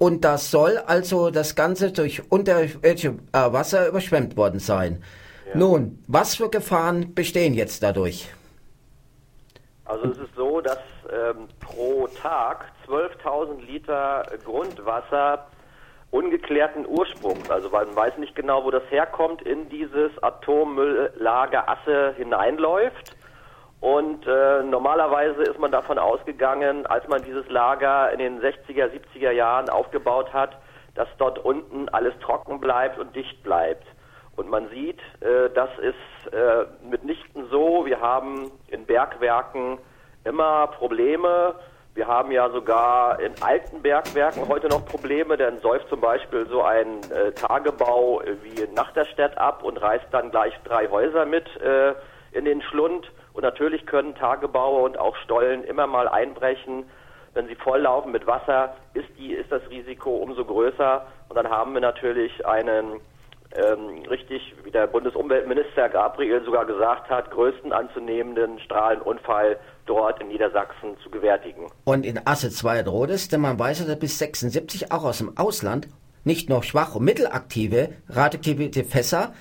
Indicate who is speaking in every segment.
Speaker 1: Und das soll also das Ganze durch unterirdische äh, Wasser überschwemmt worden sein. Ja. Nun, was für Gefahren bestehen jetzt dadurch?
Speaker 2: Also es ist so, dass ähm, pro Tag 12.000 Liter Grundwasser ungeklärten Ursprungs, also man weiß nicht genau, wo das herkommt, in dieses Atommülllager Asse hineinläuft. Und äh, normalerweise ist man davon ausgegangen, als man dieses Lager in den 60er, 70er Jahren aufgebaut hat, dass dort unten alles trocken bleibt und dicht bleibt. Und man sieht, äh, das ist äh, mitnichten so. Wir haben in Bergwerken immer Probleme. Wir haben ja sogar in alten Bergwerken heute noch Probleme, denn säuft zum Beispiel so ein äh, Tagebau wie in Nachterstedt ab und reißt dann gleich drei Häuser mit äh, in den Schlund. Und natürlich können Tagebaue und auch Stollen immer mal einbrechen. Wenn sie volllaufen mit Wasser, ist, die, ist das Risiko umso größer. Und dann haben wir natürlich einen ähm, richtig, wie der Bundesumweltminister Gabriel sogar gesagt hat, größten anzunehmenden Strahlenunfall dort in Niedersachsen zu gewärtigen.
Speaker 1: Und in Asse 2 droht es, denn man weiß ja bis 76 auch aus dem Ausland nicht nur schwach und mittelaktive radioaktive Fässer,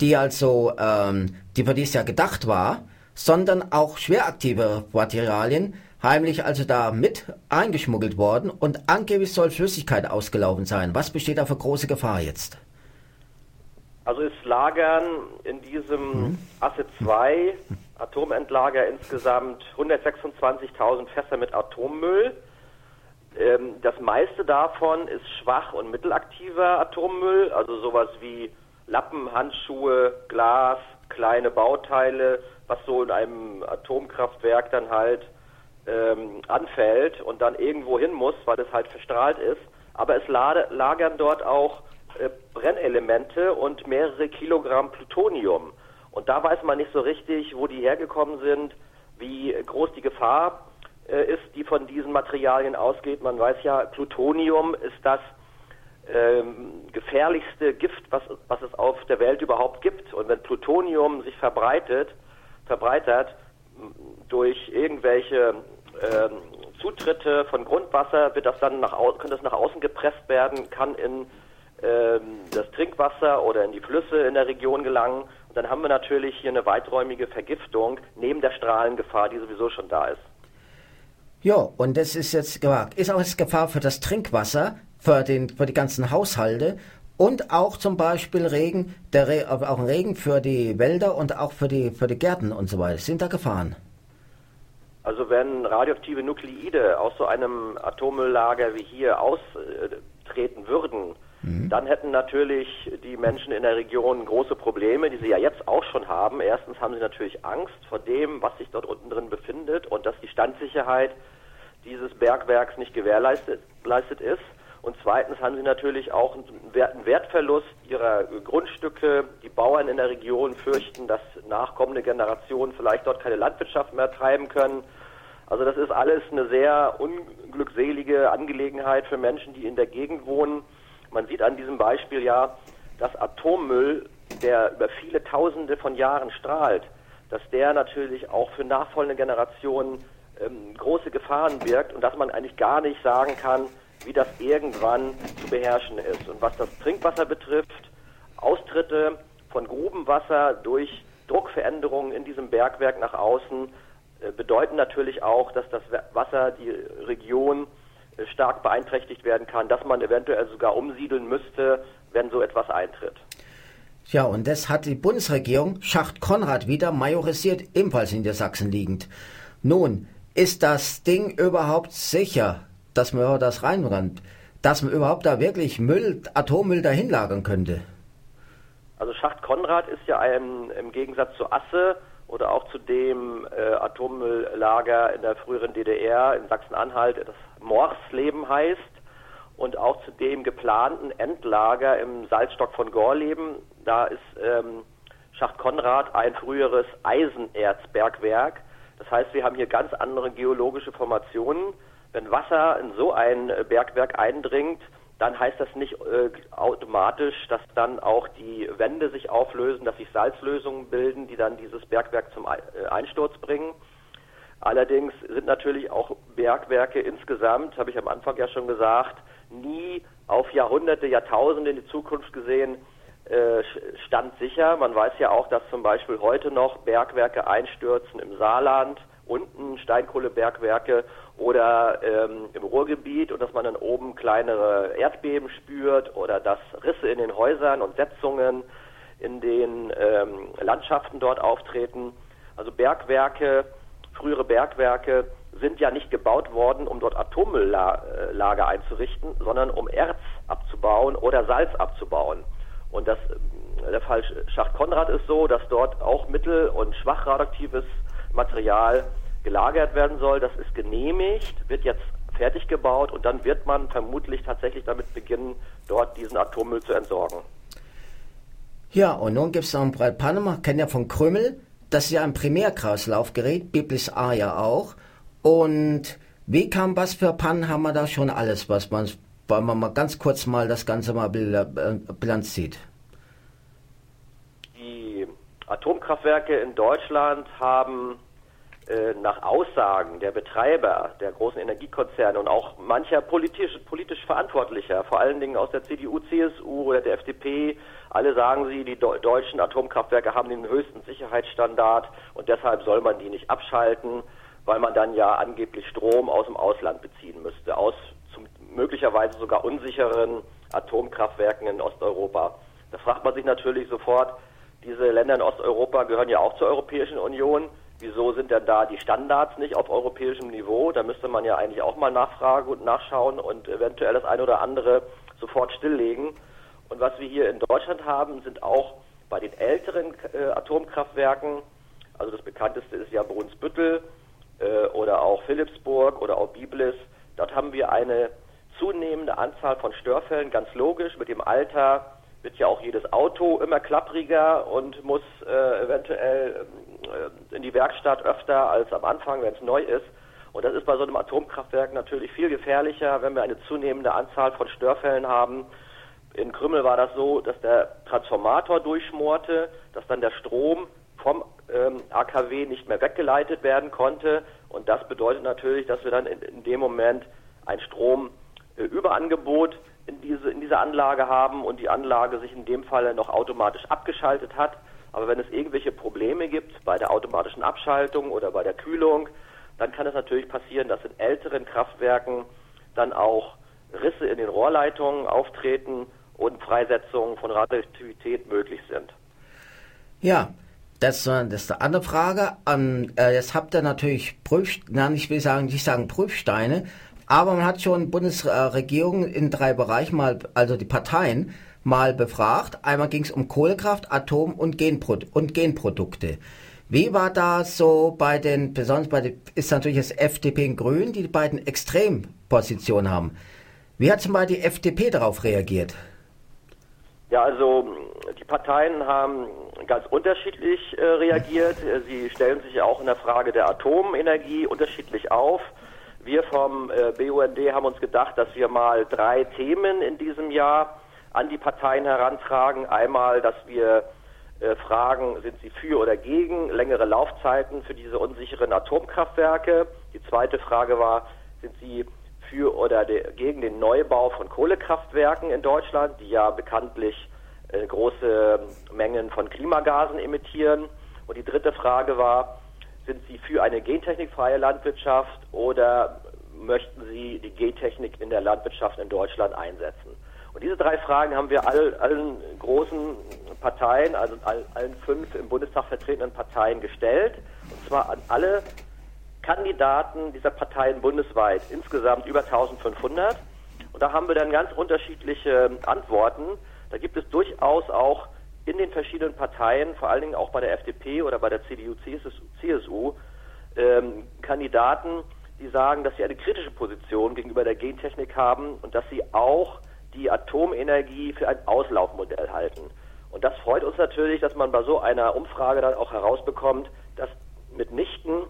Speaker 1: die also, ähm, die für dies Jahr gedacht war, sondern auch schweraktive Materialien, heimlich also da mit eingeschmuggelt worden und angeblich soll Flüssigkeit ausgelaufen sein. Was besteht da für große Gefahr jetzt?
Speaker 2: Also es lagern in diesem mhm. Asse 2 Atomendlager insgesamt 126.000 Fässer mit Atommüll. Ähm, das meiste davon ist schwach und mittelaktiver Atommüll, also sowas wie Lappen, Handschuhe, Glas, kleine Bauteile, was so in einem Atomkraftwerk dann halt ähm, anfällt und dann irgendwo hin muss, weil es halt verstrahlt ist. Aber es lagern dort auch äh, Brennelemente und mehrere Kilogramm Plutonium. Und da weiß man nicht so richtig, wo die hergekommen sind, wie groß die Gefahr äh, ist, die von diesen Materialien ausgeht. Man weiß ja, Plutonium ist das ähm, gefährlichste Gift, was, was es auf der Welt überhaupt gibt. Und wenn Plutonium sich verbreitet, verbreitert durch irgendwelche ähm, Zutritte von Grundwasser, wird das dann nach, kann das nach außen gepresst werden, kann in ähm, das Trinkwasser oder in die Flüsse in der Region gelangen. Und dann haben wir natürlich hier eine weiträumige Vergiftung neben der Strahlengefahr, die sowieso schon da ist.
Speaker 1: Ja, und das ist jetzt gewagt. Ist auch eine Gefahr für das Trinkwasser, für, den, für die ganzen Haushalte und auch zum Beispiel Regen, der Re auch Regen für die Wälder und auch für die, für die Gärten und so weiter. Sind da Gefahren?
Speaker 2: Also wenn radioaktive Nukleide aus so einem Atommülllager wie hier austreten würden, Mhm. Dann hätten natürlich die Menschen in der Region große Probleme, die sie ja jetzt auch schon haben. Erstens haben sie natürlich Angst vor dem, was sich dort unten drin befindet und dass die Standsicherheit dieses Bergwerks nicht gewährleistet ist. Und zweitens haben sie natürlich auch einen Wertverlust ihrer Grundstücke. Die Bauern in der Region fürchten, dass nachkommende Generationen vielleicht dort keine Landwirtschaft mehr treiben können. Also das ist alles eine sehr unglückselige Angelegenheit für Menschen, die in der Gegend wohnen. Man sieht an diesem Beispiel ja, dass Atommüll, der über viele Tausende von Jahren strahlt, dass der natürlich auch für nachfolgende Generationen ähm, große Gefahren birgt und dass man eigentlich gar nicht sagen kann, wie das irgendwann zu beherrschen ist. Und was das Trinkwasser betrifft, Austritte von Grubenwasser durch Druckveränderungen in diesem Bergwerk nach außen äh, bedeuten natürlich auch, dass das Wasser die Region stark beeinträchtigt werden kann, dass man eventuell sogar umsiedeln müsste, wenn so etwas eintritt.
Speaker 1: Ja, und das hat die Bundesregierung Schacht Konrad wieder majorisiert, ebenfalls in der Sachsen liegend. Nun, ist das Ding überhaupt sicher, dass man das reinrennt, dass man überhaupt da wirklich Müll, Atommüll dahin lagern könnte?
Speaker 2: Also Schacht Konrad ist ja ein, im Gegensatz zu Asse oder auch zu dem äh, Atommülllager in der früheren DDR in Sachsen-Anhalt, das Morsleben heißt, und auch zu dem geplanten Endlager im Salzstock von Gorleben. Da ist ähm, Schacht Konrad ein früheres Eisenerzbergwerk. Das heißt, wir haben hier ganz andere geologische Formationen. Wenn Wasser in so ein Bergwerk eindringt, dann heißt das nicht äh, automatisch, dass dann auch die Wände sich auflösen, dass sich Salzlösungen bilden, die dann dieses Bergwerk zum äh, Einsturz bringen. Allerdings sind natürlich auch Bergwerke insgesamt, habe ich am Anfang ja schon gesagt, nie auf Jahrhunderte, Jahrtausende in die Zukunft gesehen äh, stand sicher. Man weiß ja auch, dass zum Beispiel heute noch Bergwerke einstürzen im Saarland, unten Steinkohlebergwerke oder ähm, im Ruhrgebiet und dass man dann oben kleinere Erdbeben spürt oder dass Risse in den Häusern und Setzungen in den ähm, Landschaften dort auftreten. Also Bergwerke, frühere Bergwerke sind ja nicht gebaut worden, um dort Atommülllager einzurichten, sondern um Erz abzubauen oder Salz abzubauen. Und das, der Fall Schacht Konrad ist so, dass dort auch mittel- und schwach radioaktives Material gelagert werden soll. Das ist genehmigt, wird jetzt fertig gebaut und dann wird man vermutlich tatsächlich damit beginnen, dort diesen Atommüll zu entsorgen.
Speaker 1: Ja, und nun gibt es noch ein Brett Panama, kennen ja von Krümmel. Das ist ja ein Primärkreislaufgerät, Biblis A ja auch. Und wie kam was für Pannen haben wir da schon alles, was man, weil man mal ganz kurz mal das Ganze mal äh, Bilanz zieht?
Speaker 2: Die Atomkraftwerke in Deutschland haben nach Aussagen der Betreiber der großen Energiekonzerne und auch mancher politisch, politisch Verantwortlicher, vor allen Dingen aus der CDU, CSU oder der FDP, alle sagen sie, die deutschen Atomkraftwerke haben den höchsten Sicherheitsstandard und deshalb soll man die nicht abschalten, weil man dann ja angeblich Strom aus dem Ausland beziehen müsste, aus zum, möglicherweise sogar unsicheren Atomkraftwerken in Osteuropa. Da fragt man sich natürlich sofort, diese Länder in Osteuropa gehören ja auch zur Europäischen Union Wieso sind denn da die Standards nicht auf europäischem Niveau? Da müsste man ja eigentlich auch mal nachfragen und nachschauen und eventuell das eine oder andere sofort stilllegen. Und was wir hier in Deutschland haben, sind auch bei den älteren äh, Atomkraftwerken, also das bekannteste ist ja Brunsbüttel äh, oder auch Philipsburg oder auch Biblis, dort haben wir eine zunehmende Anzahl von Störfällen, ganz logisch, mit dem Alter wird ja auch jedes Auto immer klappriger und muss äh, eventuell äh, in die Werkstatt öfter als am Anfang, wenn es neu ist. Und das ist bei so einem Atomkraftwerk natürlich viel gefährlicher, wenn wir eine zunehmende Anzahl von Störfällen haben. In Krümmel war das so, dass der Transformator durchschmorte, dass dann der Strom vom ähm, AKW nicht mehr weggeleitet werden konnte. Und das bedeutet natürlich, dass wir dann in, in dem Moment ein Stromüberangebot äh, in, diese, in dieser Anlage haben und die Anlage sich in dem Fall noch automatisch abgeschaltet hat. Aber wenn es irgendwelche Probleme gibt bei der automatischen Abschaltung oder bei der Kühlung, dann kann es natürlich passieren, dass in älteren Kraftwerken dann auch Risse in den Rohrleitungen auftreten und Freisetzungen von Radioaktivität möglich sind.
Speaker 1: Ja, das, das ist eine andere Frage. Äh, jetzt habt ihr natürlich Prüf, na, ich will sagen, nicht sagen Prüfsteine, aber man hat schon Bundesregierung in drei Bereichen mal, also die Parteien, mal befragt. Einmal ging es um Kohlekraft, Atom und, Genpro und Genprodukte. Wie war das so bei den, besonders bei den, ist natürlich das FDP und Grün, die, die beiden Extrempositionen haben. Wie hat zum Beispiel die FDP darauf reagiert?
Speaker 2: Ja, also die Parteien haben ganz unterschiedlich äh, reagiert. Sie stellen sich auch in der Frage der Atomenergie unterschiedlich auf. Wir vom äh, BUND haben uns gedacht, dass wir mal drei Themen in diesem Jahr an die Parteien herantragen. Einmal, dass wir äh, fragen, sind sie für oder gegen längere Laufzeiten für diese unsicheren Atomkraftwerke? Die zweite Frage war, sind sie für oder de, gegen den Neubau von Kohlekraftwerken in Deutschland, die ja bekanntlich äh, große Mengen von Klimagasen emittieren? Und die dritte Frage war, sind Sie für eine gentechnikfreie Landwirtschaft oder möchten Sie die Gentechnik in der Landwirtschaft in Deutschland einsetzen? Und diese drei Fragen haben wir all, allen großen Parteien, also all, allen fünf im Bundestag vertretenen Parteien gestellt, und zwar an alle Kandidaten dieser Parteien bundesweit, insgesamt über 1500. Und da haben wir dann ganz unterschiedliche Antworten. Da gibt es durchaus auch in den verschiedenen Parteien, vor allen Dingen auch bei der FDP oder bei der CDU, CSU, ähm, Kandidaten, die sagen, dass sie eine kritische Position gegenüber der Gentechnik haben und dass sie auch die Atomenergie für ein Auslaufmodell halten. Und das freut uns natürlich, dass man bei so einer Umfrage dann auch herausbekommt, dass mitnichten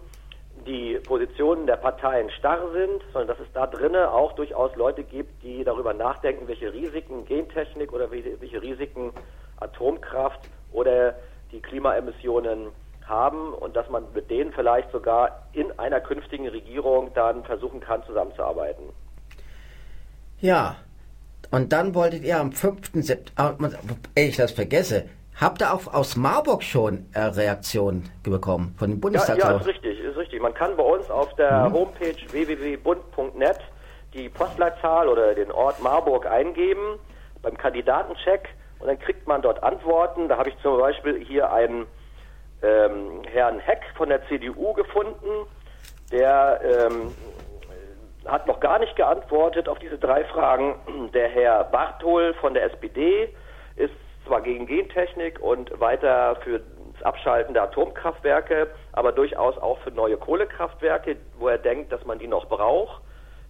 Speaker 2: die Positionen der Parteien starr sind, sondern dass es da drinnen auch durchaus Leute gibt, die darüber nachdenken, welche Risiken Gentechnik oder welche Risiken Atomkraft oder die Klimaemissionen haben und dass man mit denen vielleicht sogar in einer künftigen Regierung dann versuchen kann, zusammenzuarbeiten.
Speaker 1: Ja, Und dann wolltet ihr am 5. September, ich das vergesse, habt ihr auch aus Marburg schon äh, Reaktionen bekommen von dem Bundestag?
Speaker 2: Ja, ja, ist richtig, ist richtig. Man kann bei uns auf der mhm. Homepage www.bund.net die Postleitzahl oder den Ort Marburg eingeben beim Kandidatencheck und dann kriegt man dort Antworten. Da habe ich zum Beispiel hier einen ähm, Herrn Heck von der CDU gefunden, der ähm, hat noch gar nicht geantwortet auf diese drei Fragen. Der Herr Barthol von der SPD ist zwar gegen Gentechnik und weiter für das Abschalten der Atomkraftwerke, aber durchaus auch für neue Kohlekraftwerke, wo er denkt, dass man die noch braucht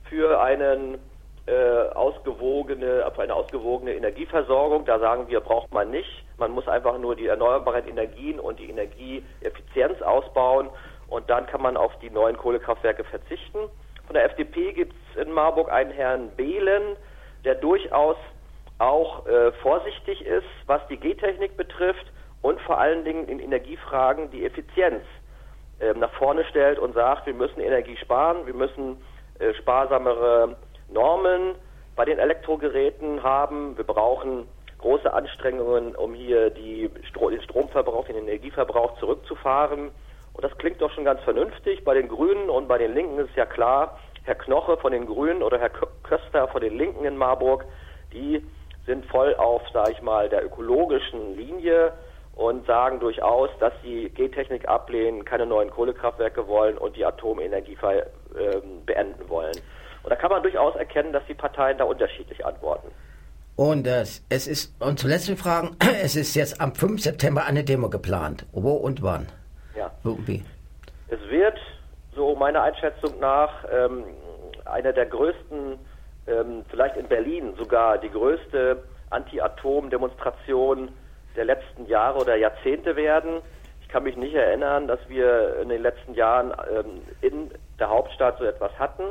Speaker 2: für einen äh, ausgewogene, für eine ausgewogene Energieversorgung. Da sagen wir, braucht man nicht. Man muss einfach nur die erneuerbaren Energien und die Energieeffizienz ausbauen und dann kann man auf die neuen Kohlekraftwerke verzichten. Von der FDP gibt es in Marburg einen Herrn Behlen, der durchaus auch äh, vorsichtig ist, was die G-Technik betrifft und vor allen Dingen in Energiefragen die Effizienz äh, nach vorne stellt und sagt, wir müssen Energie sparen, wir müssen äh, sparsamere Normen bei den Elektrogeräten haben, wir brauchen große Anstrengungen, um hier die, den Stromverbrauch, den Energieverbrauch zurückzufahren. Und das klingt doch schon ganz vernünftig. Bei den Grünen und bei den Linken ist ja klar, Herr Knoche von den Grünen oder Herr Köster von den Linken in Marburg, die sind voll auf, sage ich mal, der ökologischen Linie und sagen durchaus, dass sie G-Technik ablehnen, keine neuen Kohlekraftwerke wollen und die Atomenergie äh, beenden wollen. Und da kann man durchaus erkennen, dass die Parteien da unterschiedlich antworten.
Speaker 1: Und äh, es ist, und zur letzten Frage, es ist jetzt am 5. September eine Demo geplant. Wo und wann?
Speaker 2: Ja. Wie? Es wird, so meiner Einschätzung nach, ähm, einer der größten, ähm, vielleicht in Berlin sogar die größte Anti-Atom-Demonstration der letzten Jahre oder Jahrzehnte werden. Ich kann mich nicht erinnern, dass wir in den letzten Jahren ähm, in der Hauptstadt so etwas hatten.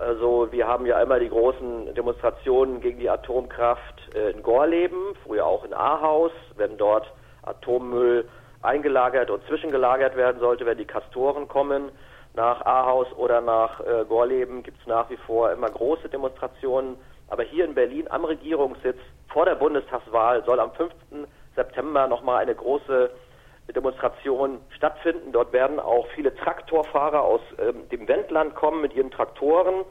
Speaker 2: Also wir haben ja immer die großen Demonstrationen gegen die Atomkraft äh, in Gorleben, früher auch in Ahaus, wenn dort Atommüll eingelagert und zwischengelagert werden sollte, wenn die Kastoren kommen. Nach Ahaus oder nach äh, Gorleben gibt es nach wie vor immer große Demonstrationen. Aber hier in Berlin am Regierungssitz vor der Bundestagswahl soll am 5. September nochmal eine große Demonstration stattfinden. Dort werden auch viele Traktorfahrer aus ähm, dem Wendland kommen mit ihren Traktoren,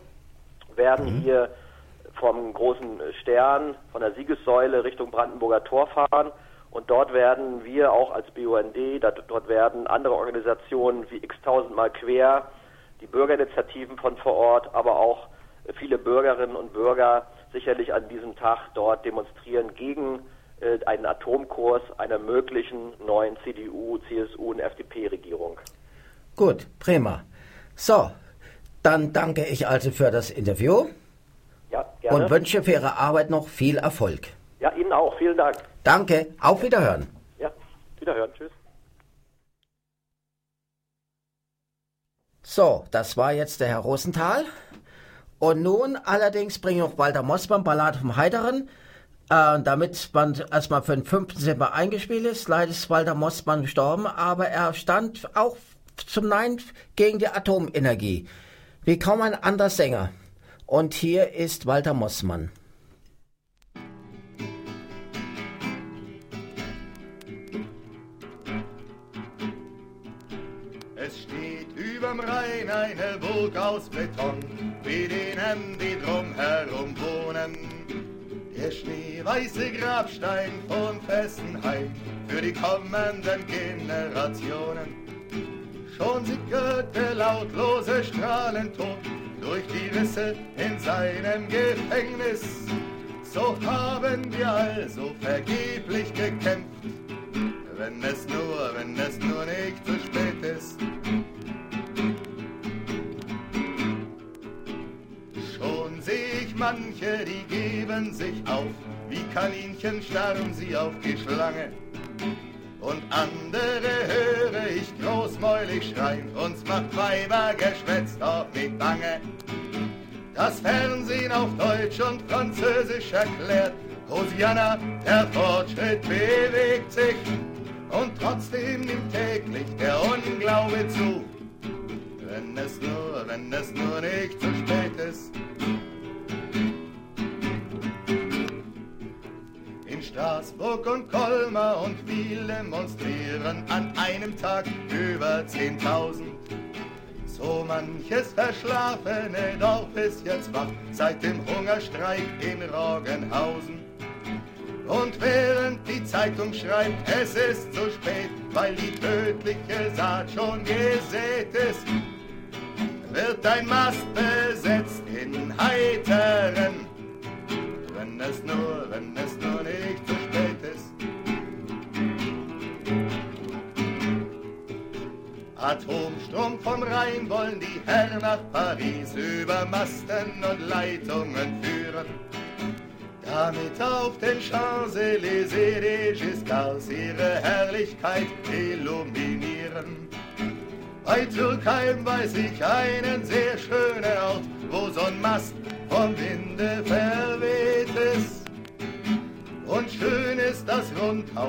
Speaker 2: werden mhm. hier vom großen Stern, von der Siegessäule Richtung Brandenburger Tor fahren. Und dort werden wir auch als BUND, dort werden andere Organisationen wie x-tausendmal quer, die Bürgerinitiativen von vor Ort, aber auch viele Bürgerinnen und Bürger sicherlich an diesem Tag dort demonstrieren gegen äh, einen Atomkurs einer möglichen neuen CDU, CSU und FDP-Regierung.
Speaker 1: Gut, prima. So, dann danke ich also für das Interview.
Speaker 2: Ja, gerne.
Speaker 1: Und wünsche für Ihre Arbeit noch viel Erfolg.
Speaker 2: Ja, Ihnen auch. Vielen Dank.
Speaker 1: Danke. Auf Wiederhören.
Speaker 2: Ja, Wiederhören. Tschüss.
Speaker 1: So, das war jetzt der Herr Rosenthal. Und nun allerdings bringe ich noch Walter Mossmann, Ballade vom Heiteren. Äh, damit man erstmal für den 5. September eingespielt ist. Leider ist Walter Mossmann gestorben, aber er stand auch zum Nein gegen die Atomenergie. Wie kaum ein anderer Sänger. Und hier ist Walter Mossmann.
Speaker 3: Es steht überm Rhein eine Burg aus Beton, wie denen, die drumherum wohnen der schneeweiße Grabstein von Fessenheim für die kommenden Generationen. Schon sickert der lautlose Strahlentod durch die Risse in seinem Gefängnis. So haben wir also vergeblich gekämpft, wenn es nur, wenn es nur nicht zu spät ist. Manche, die geben sich auf, wie Kaninchen starren sie auf die Schlange. Und andere höre ich großmäulig schreien, uns macht Weibergeschwätz doch mit Bange. Das Fernsehen auf Deutsch und Französisch erklärt, Hosianna, der Fortschritt bewegt sich. Und trotzdem nimmt täglich der Unglaube zu. Wenn es nur, wenn es nur nicht zu spät ist. Straßburg und Colmar und Wiel demonstrieren an einem Tag über 10.000. So manches verschlafene Dorf ist jetzt wach seit dem Hungerstreik in Roggenhausen. Und während die Zeitung schreibt, es ist zu spät, weil die tödliche Saat schon gesät ist, wird ein Mast besetzt in Heiteren. Wenn es nur, wenn es nur nicht zu spät ist. Atomstrom vom Rhein wollen die Herren nach Paris über Masten und Leitungen führen. Damit auf den Champs-Élysées die Giscards ihre Herrlichkeit illuminieren. Bei Türkheim weiß ich einen sehr schönen Ort, wo so ein Mast vom Winde verweht ist. Und schön ist das Rundhaus